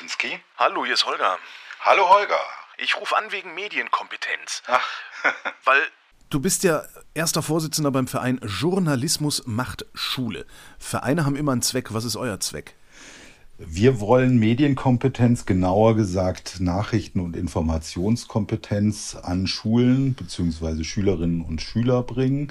Martinski. Hallo, hier ist Holger. Hallo Holger. Ich rufe an wegen Medienkompetenz. Ach, Weil du bist ja erster Vorsitzender beim Verein Journalismus macht Schule. Vereine haben immer einen Zweck. Was ist euer Zweck? wir wollen Medienkompetenz, genauer gesagt Nachrichten- und Informationskompetenz an Schulen bzw. Schülerinnen und Schüler bringen,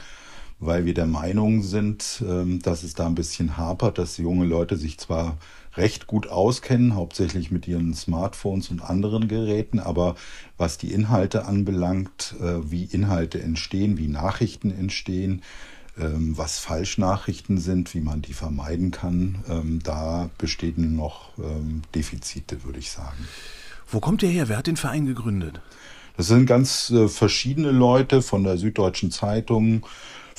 weil wir der Meinung sind, ähm, dass es da ein bisschen hapert, dass junge Leute sich zwar recht gut auskennen, hauptsächlich mit ihren Smartphones und anderen Geräten, aber was die Inhalte anbelangt, äh, wie Inhalte entstehen, wie Nachrichten entstehen, ähm, was Falschnachrichten sind, wie man die vermeiden kann, ähm, da bestehen noch ähm, Defizite, würde ich sagen. Wo kommt ihr her? Wer hat den Verein gegründet? Das sind ganz äh, verschiedene Leute von der Süddeutschen Zeitung,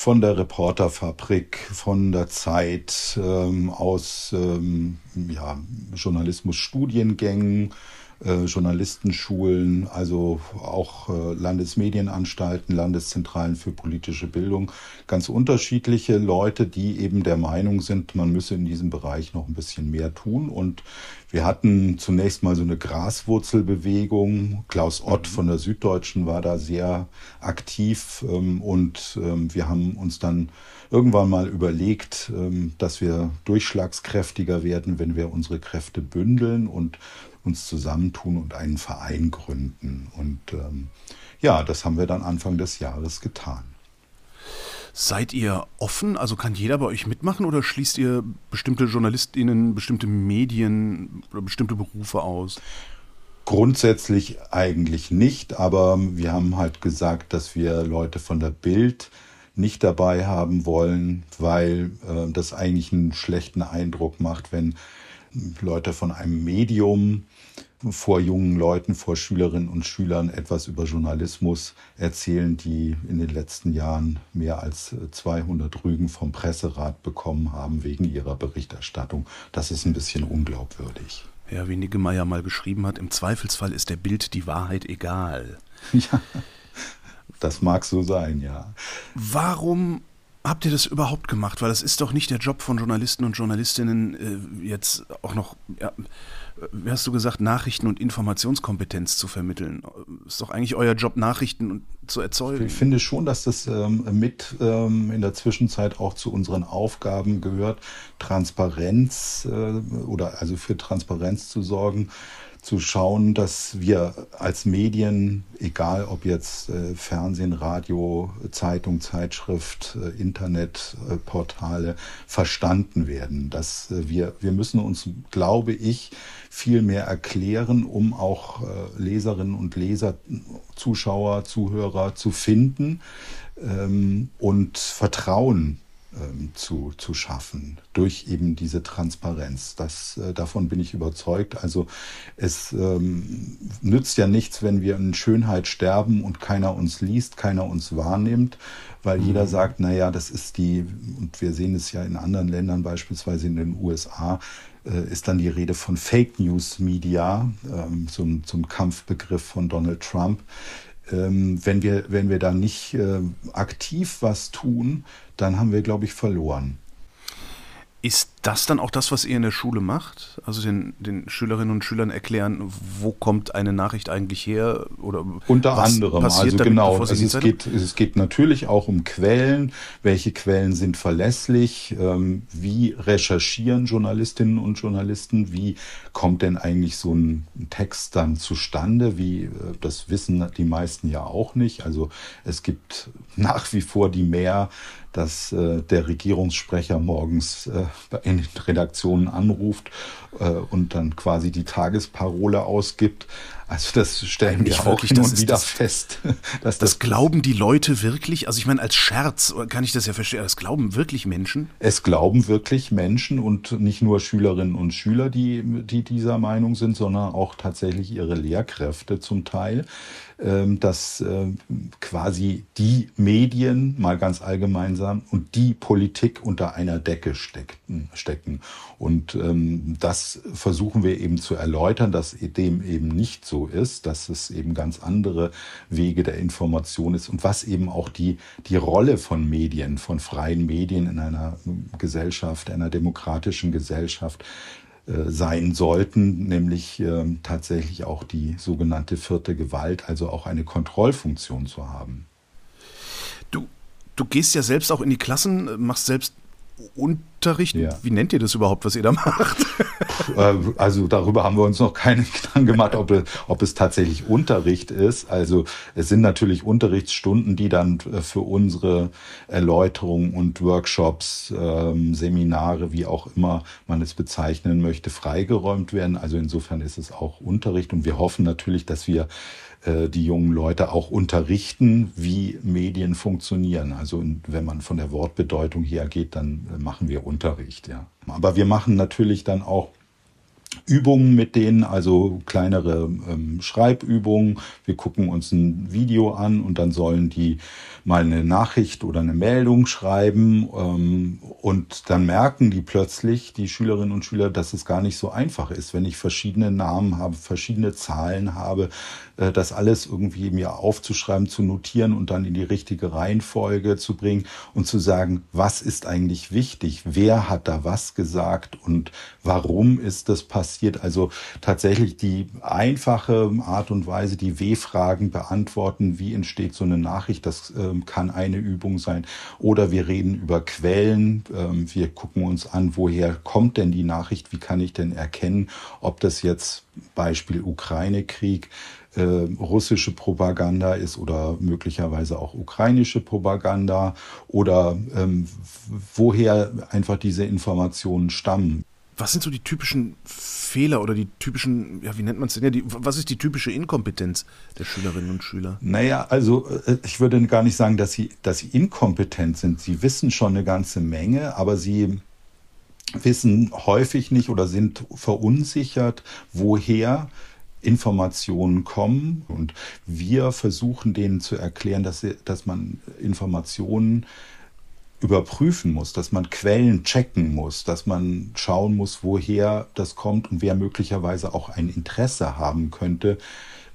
von der Reporterfabrik, von der Zeit, ähm, aus ähm, ja, Journalismusstudiengängen, äh, Journalistenschulen, also auch äh, Landesmedienanstalten, Landeszentralen für politische Bildung, ganz unterschiedliche Leute, die eben der Meinung sind, man müsse in diesem Bereich noch ein bisschen mehr tun. Und wir hatten zunächst mal so eine Graswurzelbewegung. Klaus Ott von der Süddeutschen war da sehr aktiv ähm, und ähm, wir haben uns dann irgendwann mal überlegt, ähm, dass wir durchschlagskräftiger werden, wenn wir unsere Kräfte bündeln und uns zusammentun und einen Verein gründen. Und ähm, ja, das haben wir dann Anfang des Jahres getan. Seid ihr offen? Also kann jeder bei euch mitmachen oder schließt ihr bestimmte JournalistInnen, bestimmte Medien oder bestimmte Berufe aus? Grundsätzlich eigentlich nicht, aber wir haben halt gesagt, dass wir Leute von der Bild nicht dabei haben wollen, weil äh, das eigentlich einen schlechten Eindruck macht, wenn Leute von einem Medium vor jungen Leuten, vor Schülerinnen und Schülern etwas über Journalismus erzählen, die in den letzten Jahren mehr als 200 Rügen vom Presserat bekommen haben wegen ihrer Berichterstattung. Das ist ein bisschen unglaubwürdig. Ja, wie Niggemeier mal geschrieben hat, im Zweifelsfall ist der Bild die Wahrheit egal. Ja, das mag so sein, ja. Warum habt ihr das überhaupt gemacht? Weil das ist doch nicht der Job von Journalisten und Journalistinnen, äh, jetzt auch noch, ja, wie hast du gesagt, Nachrichten- und Informationskompetenz zu vermitteln. Ist doch eigentlich euer Job, Nachrichten zu erzeugen. Ich finde schon, dass das ähm, mit ähm, in der Zwischenzeit auch zu unseren Aufgaben gehört, Transparenz äh, oder also für Transparenz zu sorgen zu schauen, dass wir als Medien, egal ob jetzt äh, Fernsehen, Radio, Zeitung, Zeitschrift, äh, Internetportale, äh, verstanden werden. Dass wir, wir müssen uns, glaube ich, viel mehr erklären, um auch Leserinnen und Leser, Zuschauer, Zuhörer zu finden ähm, und Vertrauen ähm, zu, zu schaffen durch eben diese Transparenz. Das, äh, davon bin ich überzeugt. Also es ähm, nützt ja nichts, wenn wir in Schönheit sterben und keiner uns liest, keiner uns wahrnimmt, weil mhm. jeder sagt, naja, das ist die, und wir sehen es ja in anderen Ländern, beispielsweise in den USA, äh, ist dann die Rede von Fake News Media, ähm, zum, zum Kampfbegriff von Donald Trump ähm, wenn, wir, wenn wir da nicht äh, aktiv was tun, dann haben wir, glaube ich, verloren. Ist das dann auch das, was ihr in der Schule macht? Also den, den Schülerinnen und Schülern erklären, wo kommt eine Nachricht eigentlich her? Oder Unter anderem, also damit, genau. Also es, geht, es geht natürlich auch um Quellen. Welche Quellen sind verlässlich? Ähm, wie recherchieren Journalistinnen und Journalisten? Wie kommt denn eigentlich so ein Text dann zustande? Wie, äh, das wissen die meisten ja auch nicht. Also es gibt nach wie vor die Mehr dass äh, der Regierungssprecher morgens äh, in den Redaktionen anruft äh, und dann quasi die Tagesparole ausgibt. Also das stellen wir auch wirklich, hin und wieder das, fest. Dass das, das glauben die Leute wirklich? Also ich meine, als Scherz kann ich das ja verstehen. Das glauben wirklich Menschen? Es glauben wirklich Menschen und nicht nur Schülerinnen und Schüler, die, die dieser Meinung sind, sondern auch tatsächlich ihre Lehrkräfte zum Teil. Ähm, dass ähm, quasi die Medien, mal ganz allgemeinsam, und die Politik unter einer Decke stecken. Und ähm, das versuchen wir eben zu erläutern, dass dem eben nicht so ist, dass es eben ganz andere Wege der Information ist und was eben auch die, die Rolle von Medien, von freien Medien in einer Gesellschaft, einer demokratischen Gesellschaft sein sollten, nämlich äh, tatsächlich auch die sogenannte vierte Gewalt, also auch eine Kontrollfunktion zu haben. Du, du gehst ja selbst auch in die Klassen, machst selbst Unterricht. Ja. Wie nennt ihr das überhaupt, was ihr da macht? Äh, also darüber haben wir uns noch keine Gedanken gemacht, ob, ob es tatsächlich Unterricht ist. Also es sind natürlich Unterrichtsstunden, die dann für unsere Erläuterungen und Workshops, ähm, Seminare, wie auch immer man es bezeichnen möchte, freigeräumt werden. Also insofern ist es auch Unterricht und wir hoffen natürlich, dass wir äh, die jungen Leute auch unterrichten, wie Medien funktionieren. Also wenn man von der Wortbedeutung her geht, dann äh, machen wir Unterricht, ja. Aber wir machen natürlich dann auch Übungen mit denen, also kleinere ähm, Schreibübungen. Wir gucken uns ein Video an und dann sollen die mal eine Nachricht oder eine Meldung schreiben ähm, und dann merken die plötzlich, die Schülerinnen und Schüler, dass es gar nicht so einfach ist, wenn ich verschiedene Namen habe, verschiedene Zahlen habe, äh, das alles irgendwie mir aufzuschreiben, zu notieren und dann in die richtige Reihenfolge zu bringen und zu sagen, was ist eigentlich wichtig, wer hat da was gesagt und warum ist das passiert. Also tatsächlich die einfache Art und Weise, die W-Fragen beantworten, wie entsteht so eine Nachricht, das ähm, kann eine Übung sein. Oder wir reden über Quellen, ähm, wir gucken uns an, woher kommt denn die Nachricht, wie kann ich denn erkennen, ob das jetzt Beispiel Ukraine-Krieg, äh, russische Propaganda ist oder möglicherweise auch ukrainische Propaganda oder ähm, woher einfach diese Informationen stammen. Was sind so die typischen Fehler oder die typischen, ja, wie nennt man es denn? Ja, die, was ist die typische Inkompetenz der Schülerinnen und Schüler? Naja, also äh, ich würde gar nicht sagen, dass sie, dass sie inkompetent sind. Sie wissen schon eine ganze Menge, aber sie wissen häufig nicht oder sind verunsichert, woher Informationen kommen. Und wir versuchen denen zu erklären, dass, sie, dass man Informationen überprüfen muss, dass man Quellen checken muss, dass man schauen muss, woher das kommt und wer möglicherweise auch ein Interesse haben könnte,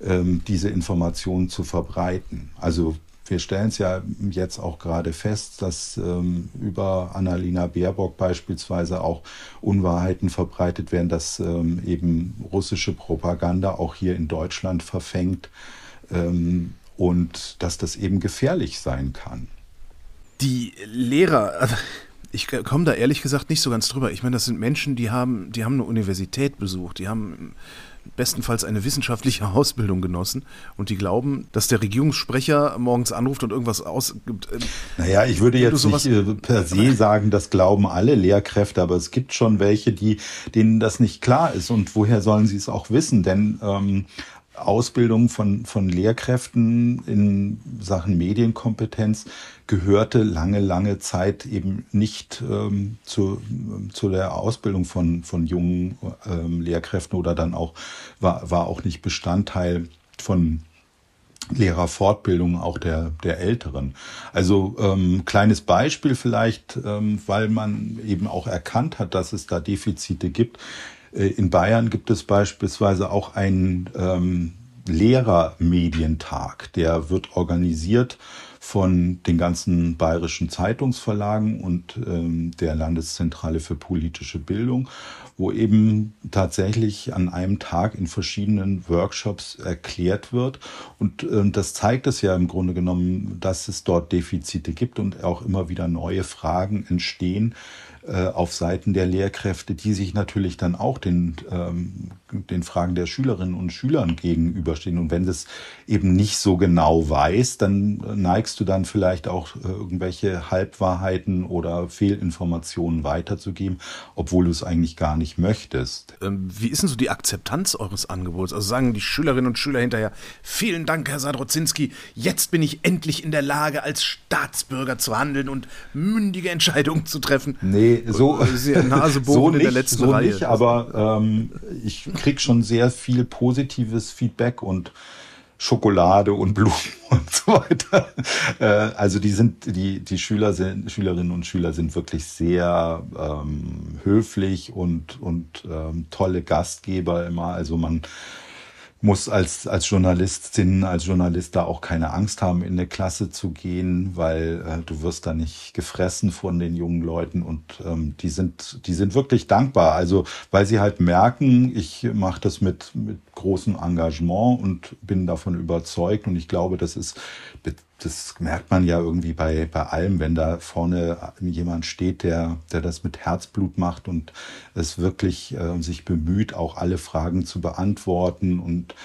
ähm, diese Informationen zu verbreiten. Also wir stellen es ja jetzt auch gerade fest, dass ähm, über Annalena Baerbock beispielsweise auch Unwahrheiten verbreitet werden, dass ähm, eben russische Propaganda auch hier in Deutschland verfängt ähm, und dass das eben gefährlich sein kann. Die Lehrer, also ich komme da ehrlich gesagt nicht so ganz drüber. Ich meine, das sind Menschen, die haben, die haben eine Universität besucht, die haben bestenfalls eine wissenschaftliche Ausbildung genossen und die glauben, dass der Regierungssprecher morgens anruft und irgendwas ausgibt. Ähm, naja, ich würde jetzt nicht äh, per se sagen, das glauben alle Lehrkräfte, aber es gibt schon welche, die, denen das nicht klar ist. Und woher sollen sie es auch wissen? Denn ähm, Ausbildung von, von Lehrkräften in Sachen Medienkompetenz gehörte lange, lange Zeit eben nicht ähm, zu, zu der Ausbildung von, von jungen ähm, Lehrkräften oder dann auch, war, war auch nicht Bestandteil von Lehrerfortbildung auch der, der Älteren. Also ähm, kleines Beispiel vielleicht, ähm, weil man eben auch erkannt hat, dass es da Defizite gibt. Äh, in Bayern gibt es beispielsweise auch einen ähm, Lehrermedientag, der wird organisiert von den ganzen bayerischen Zeitungsverlagen und ähm, der Landeszentrale für politische Bildung, wo eben tatsächlich an einem Tag in verschiedenen Workshops erklärt wird. Und ähm, das zeigt es ja im Grunde genommen, dass es dort Defizite gibt und auch immer wieder neue Fragen entstehen, äh, auf Seiten der Lehrkräfte, die sich natürlich dann auch den, ähm, den Fragen der Schülerinnen und Schülern gegenüberstehen. Und wenn das eben nicht so genau weiß, dann neigst du dann vielleicht auch äh, irgendwelche Halbwahrheiten oder Fehlinformationen weiterzugeben, obwohl du es eigentlich gar nicht möchtest. Ähm, wie ist denn so die Akzeptanz eures Angebots? Also sagen die Schülerinnen und Schüler hinterher, vielen Dank, Herr Sadrozinski, jetzt bin ich endlich in der Lage, als Staatsbürger zu handeln und mündige Entscheidungen zu treffen. Nee, so, so nicht, in der letzten so Reihe. Nicht, aber ähm, ich kriege schon sehr viel positives Feedback und Schokolade und Blumen und so weiter. Äh, also die sind, die, die Schüler sind, Schülerinnen und Schüler sind wirklich sehr ähm, höflich und, und ähm, tolle Gastgeber immer. Also man muss als, als Journalistin, als Journalist da auch keine Angst haben, in eine Klasse zu gehen, weil äh, du wirst da nicht gefressen von den jungen Leuten und ähm, die sind, die sind wirklich dankbar. Also, weil sie halt merken, ich mache das mit, mit großem Engagement und bin davon überzeugt und ich glaube, das ist das merkt man ja irgendwie bei, bei allem, wenn da vorne jemand steht, der, der das mit Herzblut macht und es wirklich äh, sich bemüht, auch alle Fragen zu beantworten und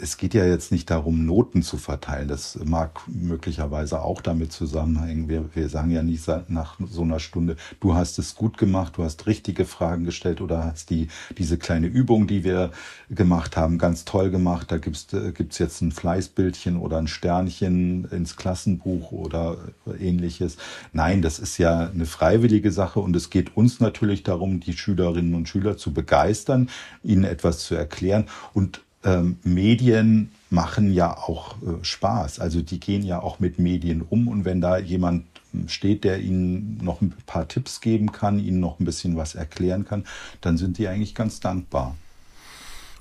es geht ja jetzt nicht darum, Noten zu verteilen. Das mag möglicherweise auch damit zusammenhängen. Wir, wir sagen ja nicht nach so einer Stunde, du hast es gut gemacht, du hast richtige Fragen gestellt oder hast die, diese kleine Übung, die wir gemacht haben, ganz toll gemacht. Da gibt's äh, gibt's jetzt ein Fleißbildchen oder ein Sternchen ins Klassenbuch oder ähnliches. Nein, das ist ja eine freiwillige Sache und es geht uns natürlich darum, die Schülerinnen und Schüler zu begeistern, ihnen etwas zu erklären und ähm, Medien machen ja auch äh, Spaß. Also die gehen ja auch mit Medien um. Und wenn da jemand ähm, steht, der ihnen noch ein paar Tipps geben kann, ihnen noch ein bisschen was erklären kann, dann sind die eigentlich ganz dankbar.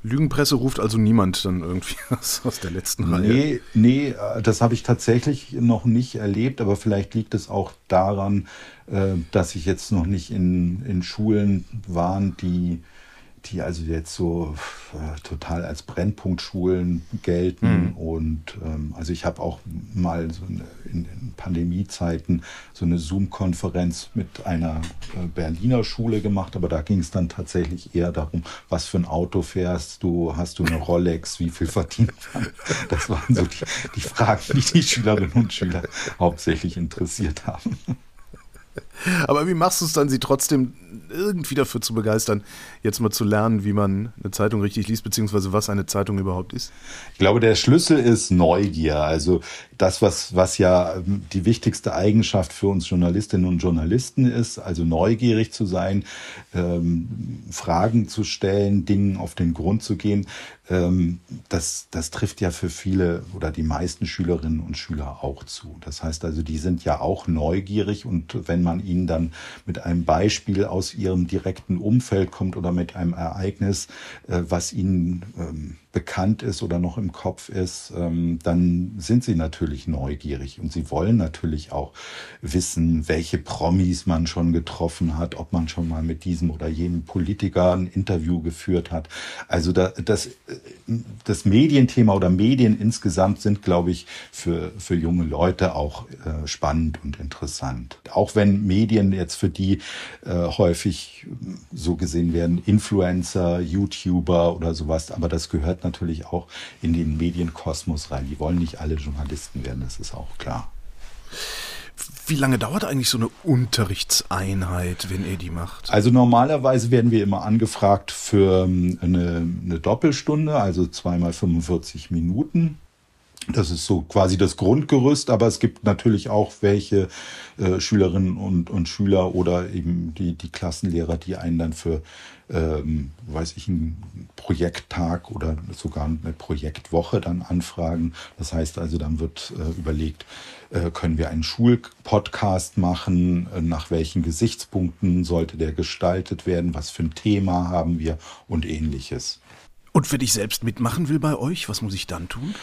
Lügenpresse ruft also niemand dann irgendwie aus, aus der letzten Reihe? Nee, nee, äh, das habe ich tatsächlich noch nicht erlebt, aber vielleicht liegt es auch daran, äh, dass ich jetzt noch nicht in, in Schulen war, die die also jetzt so äh, total als Brennpunktschulen gelten. Mhm. Und ähm, also ich habe auch mal so eine, in, in, Pandemiezeiten so eine Zoom-Konferenz mit einer äh, Berliner Schule gemacht, aber da ging es dann tatsächlich eher darum, was für ein Auto fährst du, hast du eine Rolex, wie viel verdient man? Das waren so die, die Fragen, die die Schülerinnen und Schüler hauptsächlich interessiert haben. Aber wie machst du es dann, sie trotzdem irgendwie dafür zu begeistern, jetzt mal zu lernen, wie man eine Zeitung richtig liest, beziehungsweise was eine Zeitung überhaupt ist? Ich glaube, der Schlüssel ist Neugier. Also das, was, was ja die wichtigste Eigenschaft für uns Journalistinnen und Journalisten ist, also neugierig zu sein, ähm, Fragen zu stellen, Dingen auf den Grund zu gehen. Ähm, das, das trifft ja für viele oder die meisten Schülerinnen und Schüler auch zu. Das heißt also, die sind ja auch neugierig und wenn man ihnen dann mit einem Beispiel aus ihrem direkten Umfeld kommt oder mit einem Ereignis, äh, was ihnen ähm, bekannt ist oder noch im Kopf ist, ähm, dann sind sie natürlich neugierig und sie wollen natürlich auch wissen, welche Promis man schon getroffen hat, ob man schon mal mit diesem oder jenem Politiker ein Interview geführt hat. Also da, das, das Medienthema oder Medien insgesamt sind, glaube ich, für, für junge Leute auch äh, spannend und interessant. Auch wenn Medien jetzt für die äh, häufig so gesehen werden, Influencer, YouTuber oder sowas, aber das gehört gehört natürlich auch in den Medienkosmos rein. Die wollen nicht alle Journalisten werden, das ist auch klar. Wie lange dauert eigentlich so eine Unterrichtseinheit, wenn ihr die macht? Also normalerweise werden wir immer angefragt für ähm, eine, eine Doppelstunde, also zweimal 45 Minuten. Das ist so quasi das Grundgerüst, aber es gibt natürlich auch welche äh, Schülerinnen und, und Schüler oder eben die, die Klassenlehrer, die einen dann für, ähm, weiß ich, einen Projekttag oder sogar eine Projektwoche dann anfragen. Das heißt also, dann wird äh, überlegt, äh, können wir einen Schulpodcast machen, äh, nach welchen Gesichtspunkten sollte der gestaltet werden, was für ein Thema haben wir und ähnliches. Und wenn ich selbst mitmachen will bei euch, was muss ich dann tun?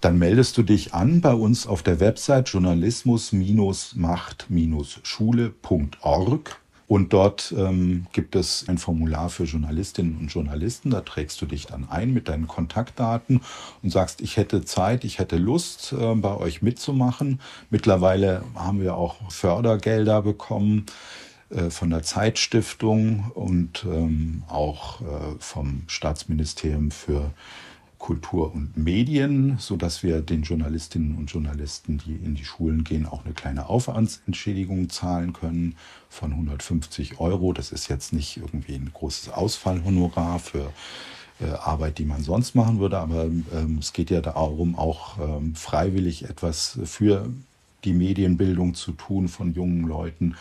Dann meldest du dich an bei uns auf der Website journalismus-macht-schule.org. Und dort ähm, gibt es ein Formular für Journalistinnen und Journalisten. Da trägst du dich dann ein mit deinen Kontaktdaten und sagst, ich hätte Zeit, ich hätte Lust, äh, bei euch mitzumachen. Mittlerweile haben wir auch Fördergelder bekommen äh, von der Zeitstiftung und ähm, auch äh, vom Staatsministerium für Kultur und Medien, so dass wir den Journalistinnen und Journalisten, die in die Schulen gehen, auch eine kleine Aufwandsentschädigung zahlen können von 150 Euro. Das ist jetzt nicht irgendwie ein großes Ausfallhonorar für äh, Arbeit, die man sonst machen würde, aber ähm, es geht ja darum, auch ähm, freiwillig etwas für die Medienbildung zu tun von jungen Leuten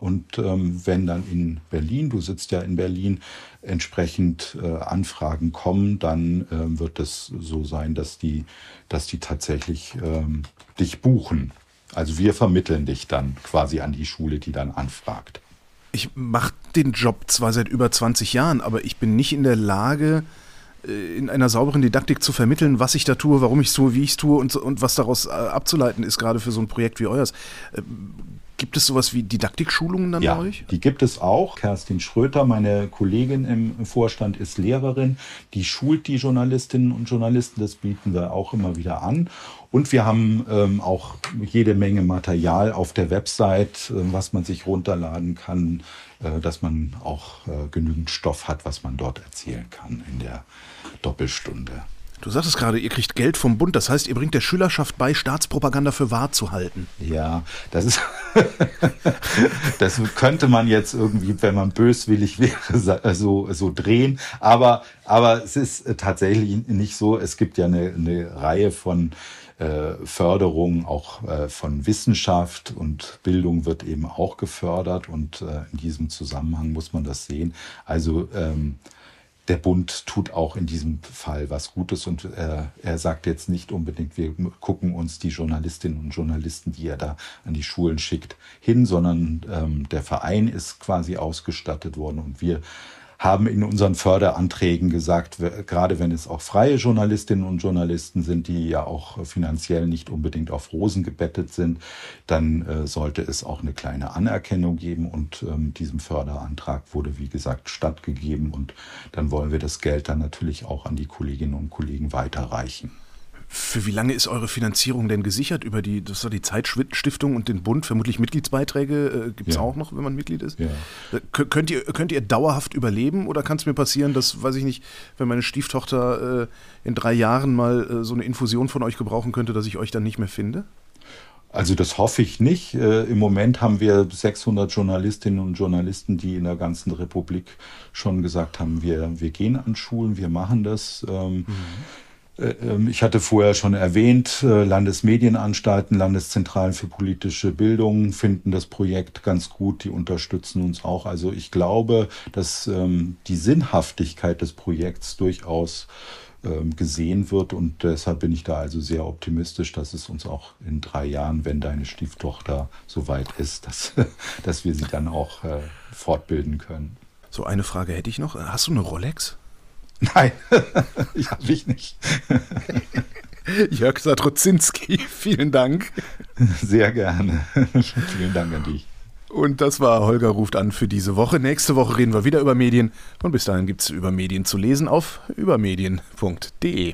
und ähm, wenn dann in Berlin, du sitzt ja in Berlin, entsprechend äh, Anfragen kommen, dann äh, wird es so sein, dass die, dass die tatsächlich ähm, dich buchen. Also wir vermitteln dich dann quasi an die Schule, die dann anfragt. Ich mache den Job zwar seit über 20 Jahren, aber ich bin nicht in der Lage, äh, in einer sauberen Didaktik zu vermitteln, was ich da tue, warum ich es tue, wie ich es tue und, und was daraus äh, abzuleiten ist, gerade für so ein Projekt wie euers. Gibt es sowas wie Didaktikschulungen dann ja, bei euch? Die gibt es auch. Kerstin Schröter, meine Kollegin im Vorstand, ist Lehrerin. Die schult die Journalistinnen und Journalisten. Das bieten wir auch immer wieder an. Und wir haben ähm, auch jede Menge Material auf der Website, äh, was man sich runterladen kann, äh, dass man auch äh, genügend Stoff hat, was man dort erzählen kann in der Doppelstunde. Du sagtest gerade, ihr kriegt Geld vom Bund, das heißt, ihr bringt der Schülerschaft bei, Staatspropaganda für wahr zu halten. Ja, das ist, das könnte man jetzt irgendwie, wenn man böswillig wäre, so, so drehen. Aber, aber es ist tatsächlich nicht so. Es gibt ja eine, eine Reihe von äh, Förderungen auch äh, von Wissenschaft und Bildung wird eben auch gefördert und äh, in diesem Zusammenhang muss man das sehen. Also ähm, der Bund tut auch in diesem Fall was Gutes und äh, er sagt jetzt nicht unbedingt, wir gucken uns die Journalistinnen und Journalisten, die er da an die Schulen schickt, hin, sondern ähm, der Verein ist quasi ausgestattet worden und wir haben in unseren Förderanträgen gesagt, gerade wenn es auch freie Journalistinnen und Journalisten sind, die ja auch finanziell nicht unbedingt auf Rosen gebettet sind, dann äh, sollte es auch eine kleine Anerkennung geben. Und ähm, diesem Förderantrag wurde, wie gesagt, stattgegeben. Und dann wollen wir das Geld dann natürlich auch an die Kolleginnen und Kollegen weiterreichen. Für wie lange ist eure Finanzierung denn gesichert? Über die, das war die Zeitstiftung und den Bund, vermutlich Mitgliedsbeiträge äh, gibt es ja. auch noch, wenn man Mitglied ist. Ja. Äh, könnt, ihr, könnt ihr dauerhaft überleben oder kann es mir passieren, dass, weiß ich nicht, wenn meine Stieftochter äh, in drei Jahren mal äh, so eine Infusion von euch gebrauchen könnte, dass ich euch dann nicht mehr finde? Also das hoffe ich nicht. Äh, Im Moment haben wir 600 Journalistinnen und Journalisten, die in der ganzen Republik schon gesagt haben, wir, wir gehen an Schulen, wir machen das. Ähm, mhm. Äh, ähm, ich hatte vorher schon erwähnt, äh, Landesmedienanstalten, Landeszentralen für politische Bildung finden das Projekt ganz gut, die unterstützen uns auch. Also ich glaube, dass ähm, die Sinnhaftigkeit des Projekts durchaus ähm, gesehen wird und deshalb bin ich da also sehr optimistisch, dass es uns auch in drei Jahren, wenn deine Stieftochter soweit ist, dass, dass wir sie dann auch äh, fortbilden können. So eine Frage hätte ich noch. Hast du eine Rolex? Nein, ich habe ich nicht. Jörg Sadrozinski, vielen Dank. Sehr gerne. vielen Dank an dich. Und das war Holger ruft an für diese Woche. Nächste Woche reden wir wieder über Medien. Und bis dahin gibt es über Medien zu lesen auf übermedien.de.